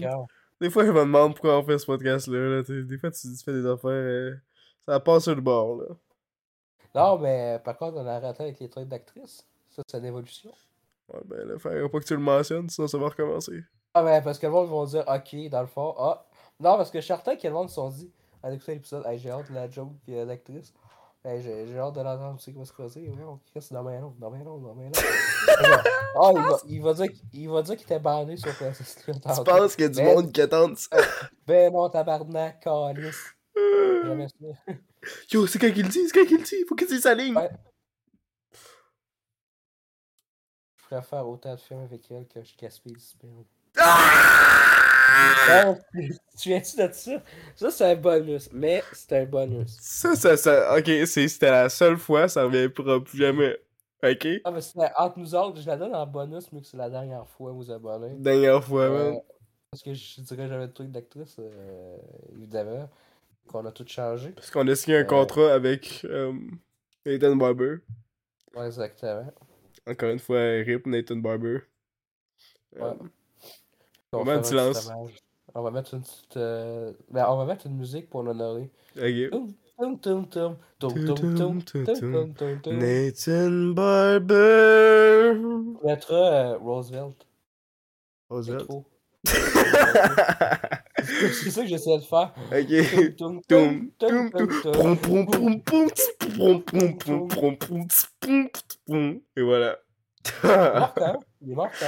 Des fois, je me demande pourquoi on fait ce podcast-là, là, des fois, tu, tu fais des affaires, euh, ça passe sur le bord, là. Non, mais par contre, on a arrêté avec les trucs d'actrice. Ça, c'est une évolution. Ouais, ben là, faudrait pas que tu le mentionnes, sinon ça va recommencer. Ah, ben, parce que le monde va dire, ok, dans le fond, ah. Non, parce que je suis certain que le monde se sont dit, en écoutant l'épisode, hey, j'ai hâte de la joke euh, d'actrice. Hey, j'ai j'ai hâte de l'entendre aussi comment se passer. Ouais, on Chris, dans ma long, dans ma long, dans ma long. Ah, il va, il va dire qu'il- il va dire qu'il était banné sur PlayStation. Tu tantôt. penses qu'il y a du Ben- monde qui attend ça? Ben non, tabarnak, calice. Jamais. Yo, c'est quand qu'il le dit, c'est quand qu'il le dit, faut qu'il dise sa ligne! Ouais. Je préfère autant de films avec elle que je gaspille du sperme. Ah! Non, tu viens-tu de ça? Ça, c'est un bonus, mais c'est un bonus. Ça, ça, ça, ok, c'était la seule fois, ça reviendra plus jamais. Ok? Ah, mais c'est entre nous autres, je la donne en bonus, mais que c'est la dernière fois aux abonnés. Dernière fois, Euh, man. parce que je dirais que j'avais le truc d'actrice, euh, évidemment, qu'on a tout changé. Parce qu'on a signé un euh, contrat avec euh, Nathan Barber. Ouais, exactement. Encore une fois, RIP Nathan Barber. Euh, Ouais. On On met un fait un petit petit hommage. On va mettre une petite. euh, Ben, on va mettre une musique pour l'honorer. ok. Toum, toum, toum, toum, toum, Toum, toum, toum, toum, toum, toum, toum. toum, toum, toum. Nathan Barber. On mettra Roosevelt. Roosevelt. C'est ça que j'essayais de faire. ok. Toum, Toum, toum, toum, toum, toum. toum. Et voilà. Il est mort quand? Il est mort quand?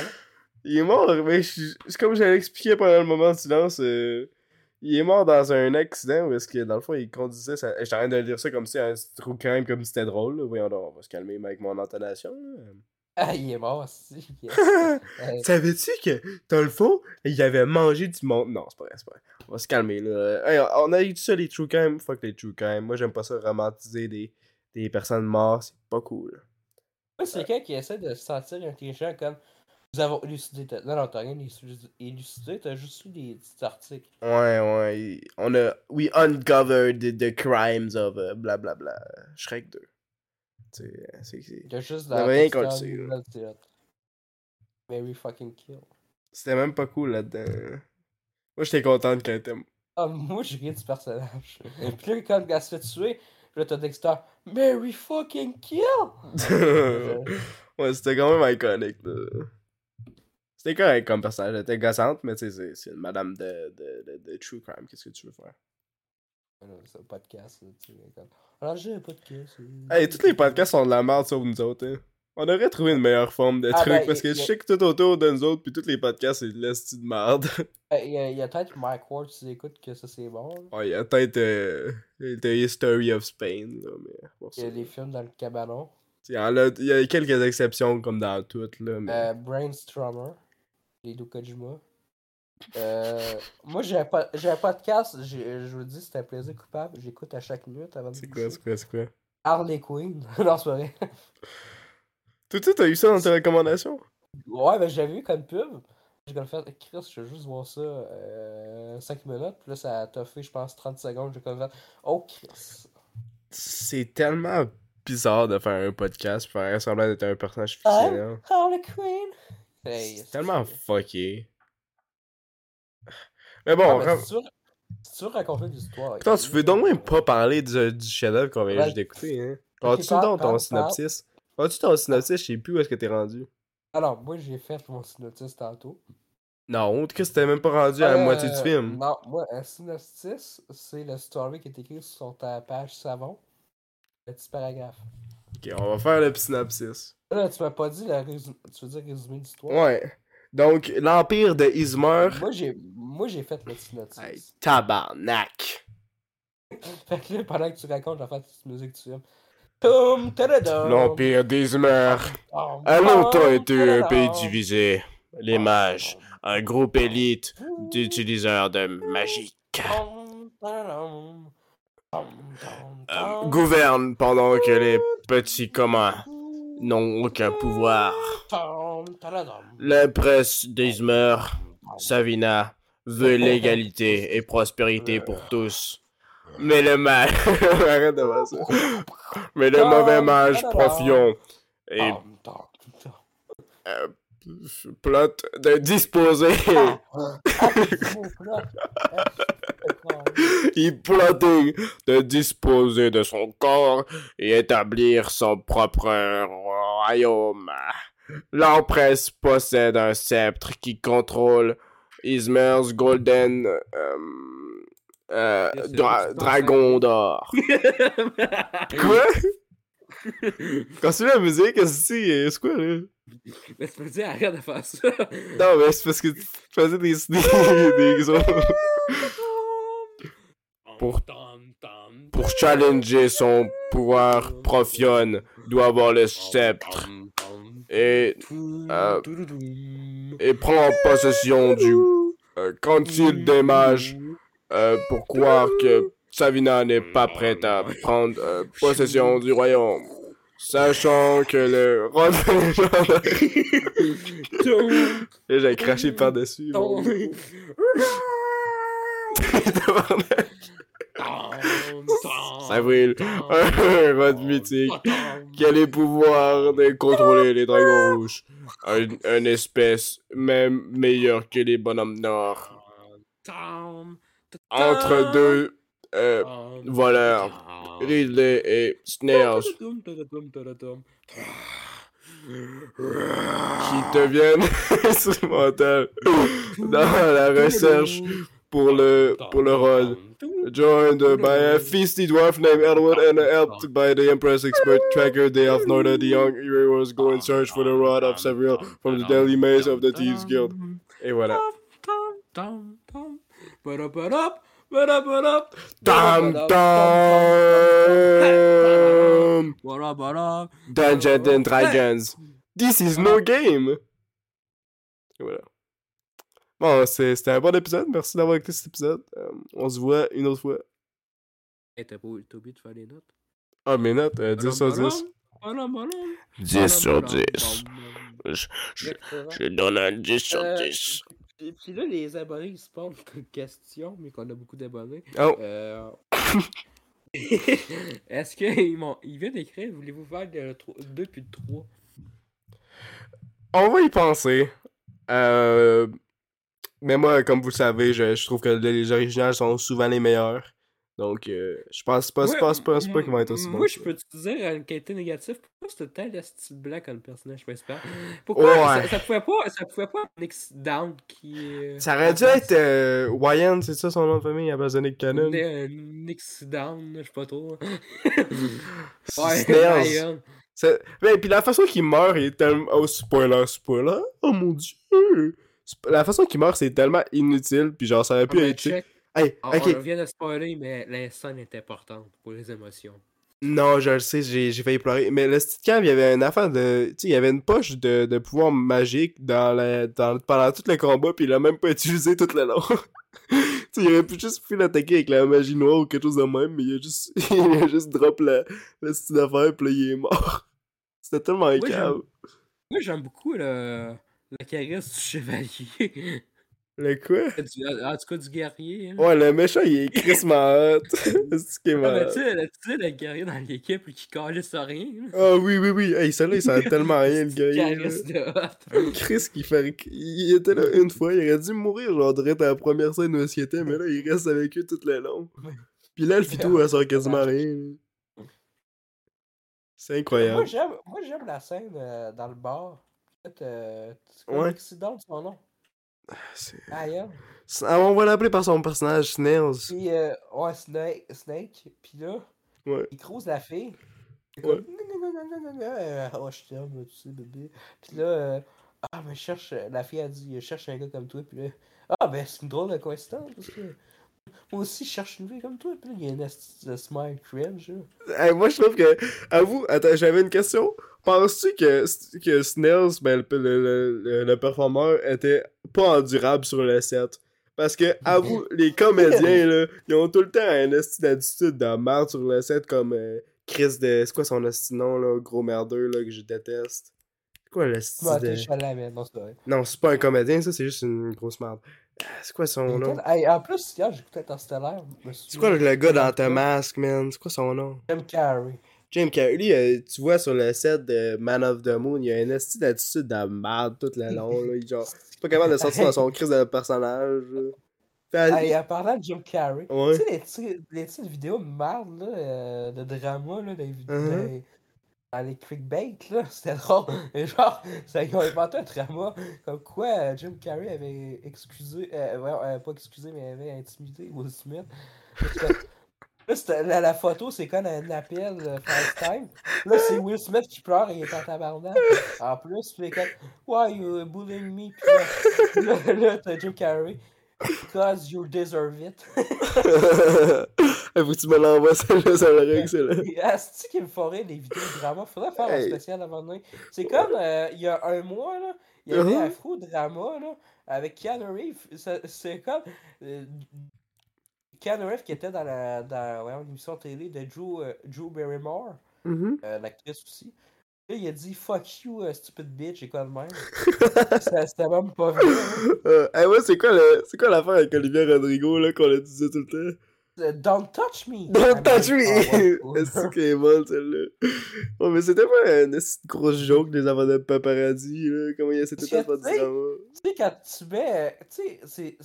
Il est mort, mais je- c'est comme j'allais expliquer pendant le moment de silence. euh, il est mort dans un accident où est-ce que dans le fond il conduisait. Ça... En train de lire ça comme si un trou crime, comme si c'était drôle. là. Voyons donc, on va se calmer avec mon intonation. là. Ah, il est mort, si. Yes. Euh, Savais-tu que dans le fond, il avait mangé du monde? Non, c'est pas vrai, c'est pas vrai. On va se calmer là. Hey, on a eu tout ça les true crime? Fuck les true crime. Moi j'aime pas ça romantiser des, des personnes mortes. C'est pas cool. Moi, c'est quelqu'un qui essaie de se sentir intelligent comme. Nous avons élucidé. Non, non, t'as rien élucidé- t'as juste eu des petits articles. Ouais, ouais. On a. We uncovered the, the crimes of uh, blablabla. Shrek 2. Euh, c'est. juste rien nouvelle théâtre. Mary fucking kill. C'était même pas cool là-dedans. Moi j'étais contente quand elle était. Ah, moi, j'ai ri du personnage. Puis là, quand elle se fait tuer, là, t'as Dexter. Mary fucking kill! ouais, c'était quand même iconique là. C'était correct comme personnage. Elle était gossante, mais tu sais, c'est- c'est une madame de, de, de, de true crime. Qu'est-ce que tu veux faire? C'est un podcast, tu sais. comme, Alors, j'ai un podcast. euh, Hey, tous les podcasts sont de la merde sauf nous autres. Hein. On aurait trouvé une meilleure forme de Ah, truc ben, parce que je sais que tout autour de nous autres, puis tous les podcasts, c'est de l'esti de merde. Euh, Il y a, peut-être Mike Ward, tu écoutes, que ça c'est bon. là. Ouais, il y a peut-être euh, The History of Spain, là, mais Il y a des films dans le cabanon. Il y, en a, il y a quelques exceptions comme dans toutes, là, mais... Euh, Brainstormer. Les Kojima. Euh, moi, j'ai un, po- j'ai un podcast, je vous dis, c'est un plaisir coupable. J'écoute à chaque minute avant de C'est quoi, c'est quoi, c'est quoi? Harley Quinn. non, c'est vrai. Toi, toi, t'as eu ça dans tes recommandations? Ouais, ben j'avais vu comme pub. J'ai comme fait, Chris, je veux juste voir ça 5 minutes. Puis là, ça a fait, je pense, 30 secondes. J'ai comme fait, oh Chris. C'est tellement bizarre de faire un podcast pour faire semblant d'être un personnage Hein? fictionnel. Harley Quinn? Hey, C'est tellement fucké. Mais Ah, bon, ben, comme- si, tu veux, raconter l'histoire. Attends, tu veux donc même pas parler du, du chef-d'œuvre qu'on vient Ouais. juste d'écouter, hein? As-tu donc ton parle, synopsis? As-tu ton synopsis? Je sais plus où est-ce que t'es rendu. Alors, moi, j'ai fait mon synopsis tantôt. Non, Chris, t'es même pas rendu à la Euh, moitié du film. Non, moi, un synopsis, c'est le story qui est écrit sur ta page savon. Le petit paragraphe. Ok, on va faire le synopsis. Là, tu m'as pas dit le résumé. Tu veux dire résumé d'histoire? Ouais. Donc, l'Empire de Izmir. Moi, j'ai fait le synopsis. Hey, tabarnak. Fait que là, pendant que tu racontes, vais faire cette musique film. Toum, tadadam, L'Empire d'Izmir tom, a longtemps été un pays divisé. Les mages, un groupe élite d'utilisateurs de magie, euh, gouvernent pendant que les petits communs n'ont aucun pouvoir. Tom, taladam. L'empresse d'Izmer, Savina, veut l'égalité et prospérité pour tous. Mais le mal... Arrête de faire ça. Mais le mauvais mage Profion et euh, plot de disposer... Il plotting de disposer de son corps et établir son propre royaume. L'empresse possède un sceptre qui contrôle Ismer's Golden euh, euh, dra- Dragon d'or. Quoi? Quand c'est la musique, c'est? Quoi, là? Mais tu peux dire, arrête de faire ça. Non, mais c'est parce que tu faisais des, des, des. Pour- Pour challenger son pouvoir, Profion doit avoir le sceptre et, euh, et prend possession du euh, concile des mages euh, pour croire que Savina n'est pas prête à prendre euh, possession du royaume. Sachant que le roi. Et j'ai craché par-dessus. brûle. Un rod mythique qui a les pouvoirs de contrôler les dragons rouges? Un, une espèce même meilleure que les bonhommes noirs. Entre deux euh, voleurs, Ridley et Snails, qui deviennent instrumentales dans la recherche pour le, pour le rôle. Joined by a feisty dwarf named Edward and helped by the Empress expert tracker Day of Norda, the young heroes go in search for the rod of Seville from the daily maze of the Thieves Guild. Et voilà. Tam, tam. Ba-da-ba-dap, ba-da-ba-dap, Dum dum! Dungeons and Dragons. This is no game! Et voilà. Bon, c'était un bon épisode. Merci d'avoir écouté cet épisode. Euh, on se voit une autre fois. Hey, t'as pas t'as oublié de faire les notes? Ah, mes notes, euh, 10 sur 10. 10 sur 10. Je, je, je donne un 10 sur Euh, 10. Et puis là, les abonnés, ils se posent une question, mais qu'on a beaucoup d'abonnés. Oh, Euh... Est-ce qu'ils m'ont... Ils viennent d'écrire, voulez-vous faire de 2 puis de 3? on va y penser. Euh, mais moi, comme vous le savez, je, je trouve que les originales sont souvent les meilleurs. Donc, euh, je pense pas, je pense, pense pas qu'ils vont être aussi bons. Moi, je peux te dire une qualité négative. Pourquoi c'était tant le style blanc comme personnage principal? Pourquoi Ouais. ça, ça pouvait pas, ça pouvait pas être Nix Down qui. euh, Ça aurait dû être euh, Wyan, c'est ça son nom de famille, à base de Nick Cannon. Né- Nix Down, je sais pas trop. C'est- Mais puis la façon qu'il meurt est tellement. Oh, spoiler, spoiler. Oh mon dieu. La façon qu'il meurt, c'est tellement inutile. Puis genre, ça aurait pu Ah, ben, être. Hey, On, ok. on vient de spoiler, mais la scène est importante pour les émotions. Non, je le sais, j'ai failli pleurer. Mais le Stick Cam, il y avait une affaire de. Tu sais, il y avait une poche de, de pouvoir magique dans la, dans, pendant tout le combat, puis il a même pas utilisé tout le long. tu sais, il aurait pu juste pu l'attaquer avec la magie noire ou quelque chose de même, mais il a juste, il a juste drop la, la petite affaire, puis là, il est mort. C'était tellement cave. Moi, j'aime beaucoup le, le charisme du chevalier. Le quoi? Du- en tout cas, du guerrier. hein. Ouais, le méchant, il est crissement hot. C'est qui est Ah, mais malade? tu sais, le- guerrier dans l'équipe qui calisse rien. Ah oui, oui, oui. Hey, celui-là, il sert tellement rien, le gars. Charisme de hot? Chris qui fait. Il était là une fois, il aurait dû mourir, genre, direct à la première scène où il était, mais là, il reste avec eux tout le long. Puis là, le fitou, elle sert quasiment rien. C'est Moi, incroyable. j'aime, moi, j'aime la scène euh, dans le bar. Euh, Ouais. l'accident de son nom? C'est- Ryan. Ah, on va l'appeler par son personnage, Snails. Puis, euh, ouais, Snake, Snake. Puis là, Ouais. il croise la fille. Ouais. comme, Oh, je t'aime, tu sais, bébé. Puis là, euh, ah, mais cherche, la fille a dit, je cherche un gars comme toi. Puis là, ah, ben, c'est une drôle de coïncidence. Parce que moi aussi, je cherche une fille comme toi. Puis il y a de smile cringe. Hey, moi, je trouve que. Attends, j'avais une question. Penses-tu que, que Snails, ben, le, le, le, le performeur, était pas endurable sur le set? Parce que, à vous, les comédiens, là, ils ont tout le temps un esti d'attitude de merde sur le set, comme. euh, Chris de. C'est quoi son esti nom, là, gros merdeux, là, que je déteste? Quoi le style de. Chalamet, non, c'est pas vrai. Non, c'est pas un comédien, ça, c'est juste une grosse merde. Ah, C'est quoi son nom? Hey, en plus, hier, j'écoutais Interstellar. C'est quoi le gars dans ta masque, man? C'est quoi son nom? Jim Carrey. Jim Carrey, lui, euh, tu vois sur le set de Man of the Moon, il y a une esti d'attitude de merde tout le long, là. Il, genre, c'est pas capable de sortir dans son crise de personnage. Fait- Hey, en parlant de Jim Carrey, Ouais. tu sais, les petites vidéos de merde, là, uh-huh. euh, de drama, là, des vidéos. Mhm. Dans les clickbait, là, c'était drôle. Et genre, ça, ils ont inventé un drama comme quoi euh, Jim Carrey avait excusé, euh, euh, pas excusé, mais avait intimidé Will Smith. Là, la, photo, c'est comme un appel euh, FaceTime. Là, c'est Will Smith qui pleure et il est en tabarnak. En plus, il est comme Why you bullying me? Puis là, là, là, t'as Jim Carrey. Because you deserve it. Faut que tu me l'envoies celle-là, ça l'aurait excellent. Asti qui me ferait des vidéos de drama? Faudrait faire un spécial avant de C'est comme euh, il y a un mois, là, il y avait Uh-huh. un faux drama là, avec Keanu Reeves. C'est comme euh, Keanu Reeves qui était dans la dans voyons, l'émission télé de Drew, euh, Drew Barrymore, Mhm. euh, l'actrice aussi. Là, il a dit fuck you, euh, stupid bitch, et quoi de même. C'était même pas vrai. hein. Euh, hey, ouais, c'est quoi c'est l'affaire avec Olivier Rodrigo, là, qu'on a disait tout le temps? Don't touch me! Don't touch me! Est-ce qu'elle est bonne, celle-là? Mais c'était pas une grosse joke des avant de paparazzi, là. Comment il le temps de du Tu sais, drama. Tu sais, quand tu mets. Tu sais, c'est.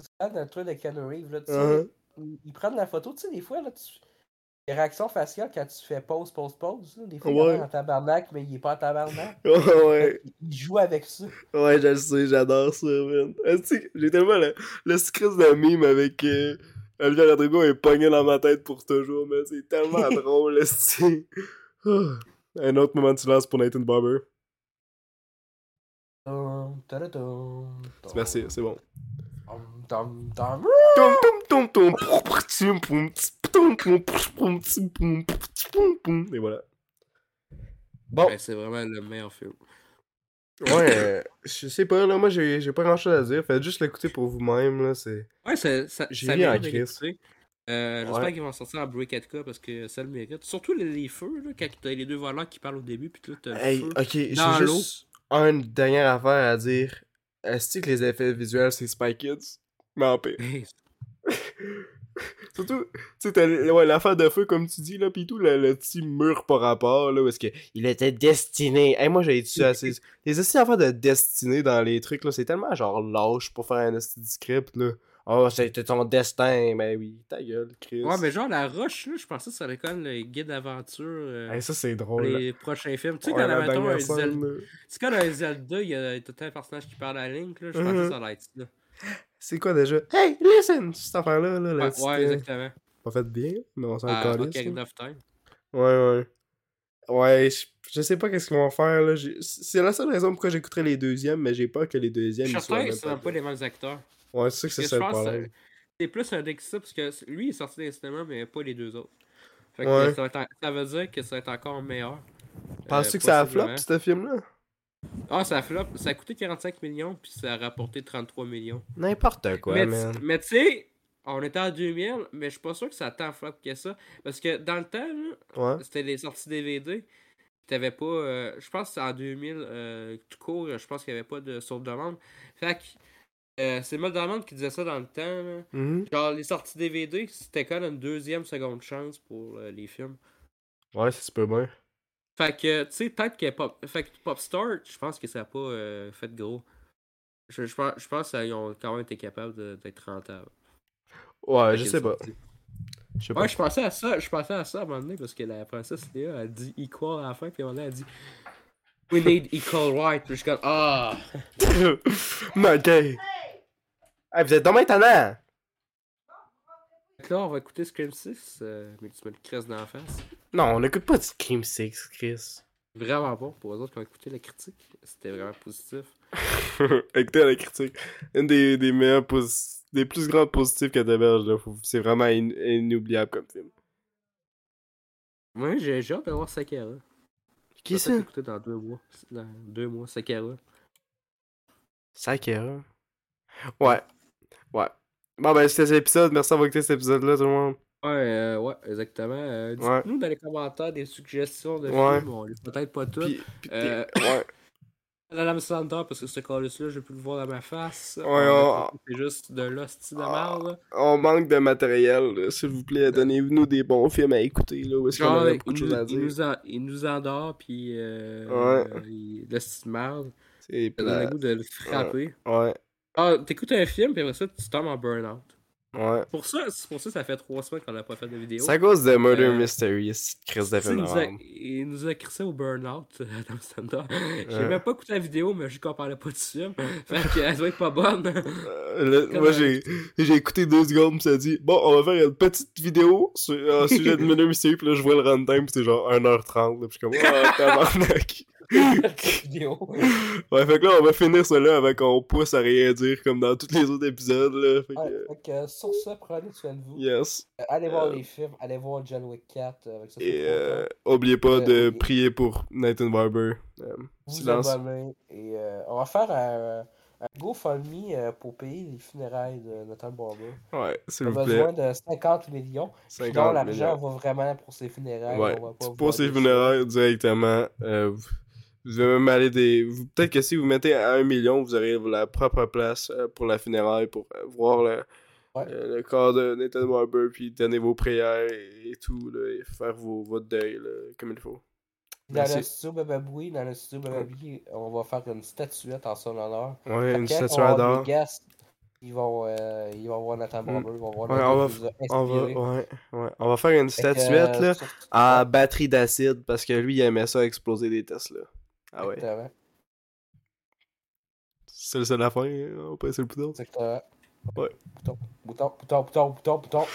C'est quand le truc de Keanu Reeves, là. Tu sais, Uh-huh. ils, prennent la photo, tu sais, des fois, là, tu. Les réactions faciales quand tu fais pause, pause, pause, là, des fois, il est en tabarnak, mais il est pas en tabarnak. Ouais, ouais. Il, joue avec ça. Ouais, je le sais, j'adore ça, man. J'ai tellement le, le secret de mime avec euh, Olivier Rodrigo est pogné dans ma tête pour toujours, mais c'est tellement drôle, esti. Ah. Un autre moment de silence pour Nathan Barber. Merci, c'est bon. Et voilà. Bon, Ouais, c'est vraiment le meilleur film. Ouais, euh, je sais pas, là, moi j'ai j'ai pas grand chose à dire. Faites juste l'écouter pour vous-même, là, c'est... Ouais, ça, ça, J'ai ça mérite. Euh, J'espère Ouais. qu'ils vont sortir en Break 4K parce que ça le mérite. Surtout les, les feux, là, quand t'as les deux voleurs qui parlent au début, puis là t'as Hey, ok, j'ai juste une dernière affaire à dire. Est-ce que les effets visuels c'est Spy Kids? Mais en pire. Surtout, tu sais, ouais, l'affaire de feu, comme tu dis, là, pis tout, le, le petit mur par rapport, là, où est-ce que il était destiné. Hey, moi, j'ai dit assez. Les esti affaires de destinée dans les trucs, là, c'est tellement genre lâche pour faire un esti script, là. Oh, c'était ton destin. Ben oui, ta gueule, Chris. Ouais, mais genre la roche, là, je pensais que ça allait comme le guide d'aventure euh, Hey, ça, c'est drôle. là. les prochains films. Tu sais, Ouais, quand mettons, un Zelda... là. C'est quand un Zelda, il y a tout un personnage qui parle à Link, là, je pensais que ça allait être ça. C'est quoi déjà? Hey, listen! Cette affaire-là, là, la Ouais, ouais, euh, exactement. Pas fait bien, mais on s'en À calisse, là. Time. Ouais, ouais. Ouais, je, je sais pas qu'est-ce qu'ils vont faire, là. C'est la seule raison pourquoi j'écouterais les deuxièmes, mais j'ai peur que les deuxièmes, Je suis certain que c'est pas... les mêmes acteurs. Ouais, c'est sûr que c'est ça le problème. c'est plus un deck ça, parce que lui il est sorti les cinémas, mais pas les deux autres. Fait que Ouais. ça, être veut dire que ça va être encore meilleur. Penses-tu Euh, que ça a flop, ce film-là? Ah, ça a flop. Ça a coûté 45 millions, puis ça a rapporté 33 millions. N'importe quoi, mais man. tu- mais tu sais, on était en 2000, mais je suis pas sûr que ça a tant flop que ça. Parce que dans le temps, là, Ouais. c'était les sorties DVD. T'avais pas. euh, je pense que c'est en 2000, euh, tout court, je pense qu'il y avait pas de sauve-demande. Fait que. euh, c'est Demande qui disait ça dans le temps. là. Mhm. Genre, les sorties DVD, c'était quand même une deuxième, seconde chance pour euh, les films. Ouais, se peut bien. Fait que, tu sais, peut-être que Pop... Fait que Popstar, je pense que ça a pas euh, fait gros. Je, je pense, je pense qu'ils ont quand même été capables d'être rentables. Ouais, Fait je sais pas. Je sais pas. Ouais, je pensais à ça, je pensais à ça à un moment donné parce que la princesse Léa a dit equal à la fin, puis à un moment donné, elle a dit We need equal right. Puis je suis comme Ah Mais gay. Hey, vous êtes! Fait que là, on va écouter Scream 6, euh, mais tu me le cresses dans la face. Non, on n'écoute pas de Scream 6, Chris. Vraiment bon pour les autres qui ont écouté la critique. C'était vraiment positif. Écoutez la critique. Une des, des meilleurs posi- des plus grands positifs que t'héberges, là. C'est vraiment in- inoubliable comme film. Moi, j'ai hâte de voir Sakara. Qui Je vais ça? peut-être l'écouter dans deux mois. Dans deux mois, Sakara. Sakura. Ouais. Ouais. Bon, ben, c'était cet épisode. Merci d'avoir écouté cet épisode-là, tout le monde. Ouais, euh, ouais, exactement. Euh, Ouais. Dites-nous dans les commentaires des suggestions de Ouais. films. On les peut-être pas toutes. Puis, puis Euh, ouais. Adam Sandler, parce que ce calice-là, j'ai pu le voir dans ma face. Ouais, On- C'est juste de l'hostie de Ah. merde. On manque de matériel, s'il vous plaît. Donnez-nous des bons films à écouter, là. Où est-ce qu'on il, beaucoup de choses à nous, il, dire. nous en- il nous endort, puis euh, Ouais. euh, il- l'hostie de merde. C'est donne le goût de le frapper. Ouais, Ah, t'écoutes un film, puis après ça, tu tombes en burn-out. Ouais. Pour ça, pour ça ça fait trois semaines qu'on n'a pas fait de vidéo. C'est à cause de Murder Euh, Mystery, Chris de il, nous a, film. il nous a crissé au burn-out, Adam Sandler. J'ai Ouais. même pas écouté la vidéo, mais je qu'on parlait pas du film. Fait qu'elle doit être pas bonne. Euh, moi, un- j'ai j'ai écouté deux secondes, pis ça dit Bon, on va faire une petite vidéo sur, au sujet de Murder Mystery, pis là, je vois le runtime, pis c'est genre 1h30, là, pis je suis comme Oh, tabarnak. Ouais, fait que là, on va finir ça là avec on pousse à rien dire, comme dans tous les autres épisodes, là. Fait que, Ouais, fait que, sur ça, prenez soin de vous. yes. Euh, allez voir Euh, les films, allez voir John Wick 4 euh, avec ça. Et euh, oubliez pas Euh, de prier pour Nathan Barber. Euh, vous silence. Et euh, on va faire un, un GoFundMe euh, pour payer les funérailles de Nathan Barber. Ouais, s'il On vous a plaît. besoin de 50 millions. Puis dont 50 l'argent va vraiment pour ses funérailles. Ouais, on va pas tu poses ses funérailles directement. Vous, devez même aller des. Peut-être que si vous mettez à 1 million, vous aurez la propre place euh, pour la funéraille, pour euh, voir le, Ouais. euh, le corps de Nathan Barber, puis donner vos prières et, et tout, là, et faire vos, votre deuil là, comme il faut. Dans Merci. le studio Bababoui, dans le studio Bababoui, on va faire une statuette en son honneur. Ouais, Fait une que quand statue on va à avoir d'or. des guests, ils vont, euh, ils vont voir Nathan Barber, ils vont voir Ouais, le on va, on va, inspirés. ouais, ouais. on va faire une que, statuette euh, là, ouais, batterie d'acide parce que lui il aimait ça exploser des Tesla. Ah ouais. Exactement. C'est le seul à faire, hein, on va passer le bouton. Exactement. Ouais. Bouton, bouton, bouton, bouton, bouton, bouton.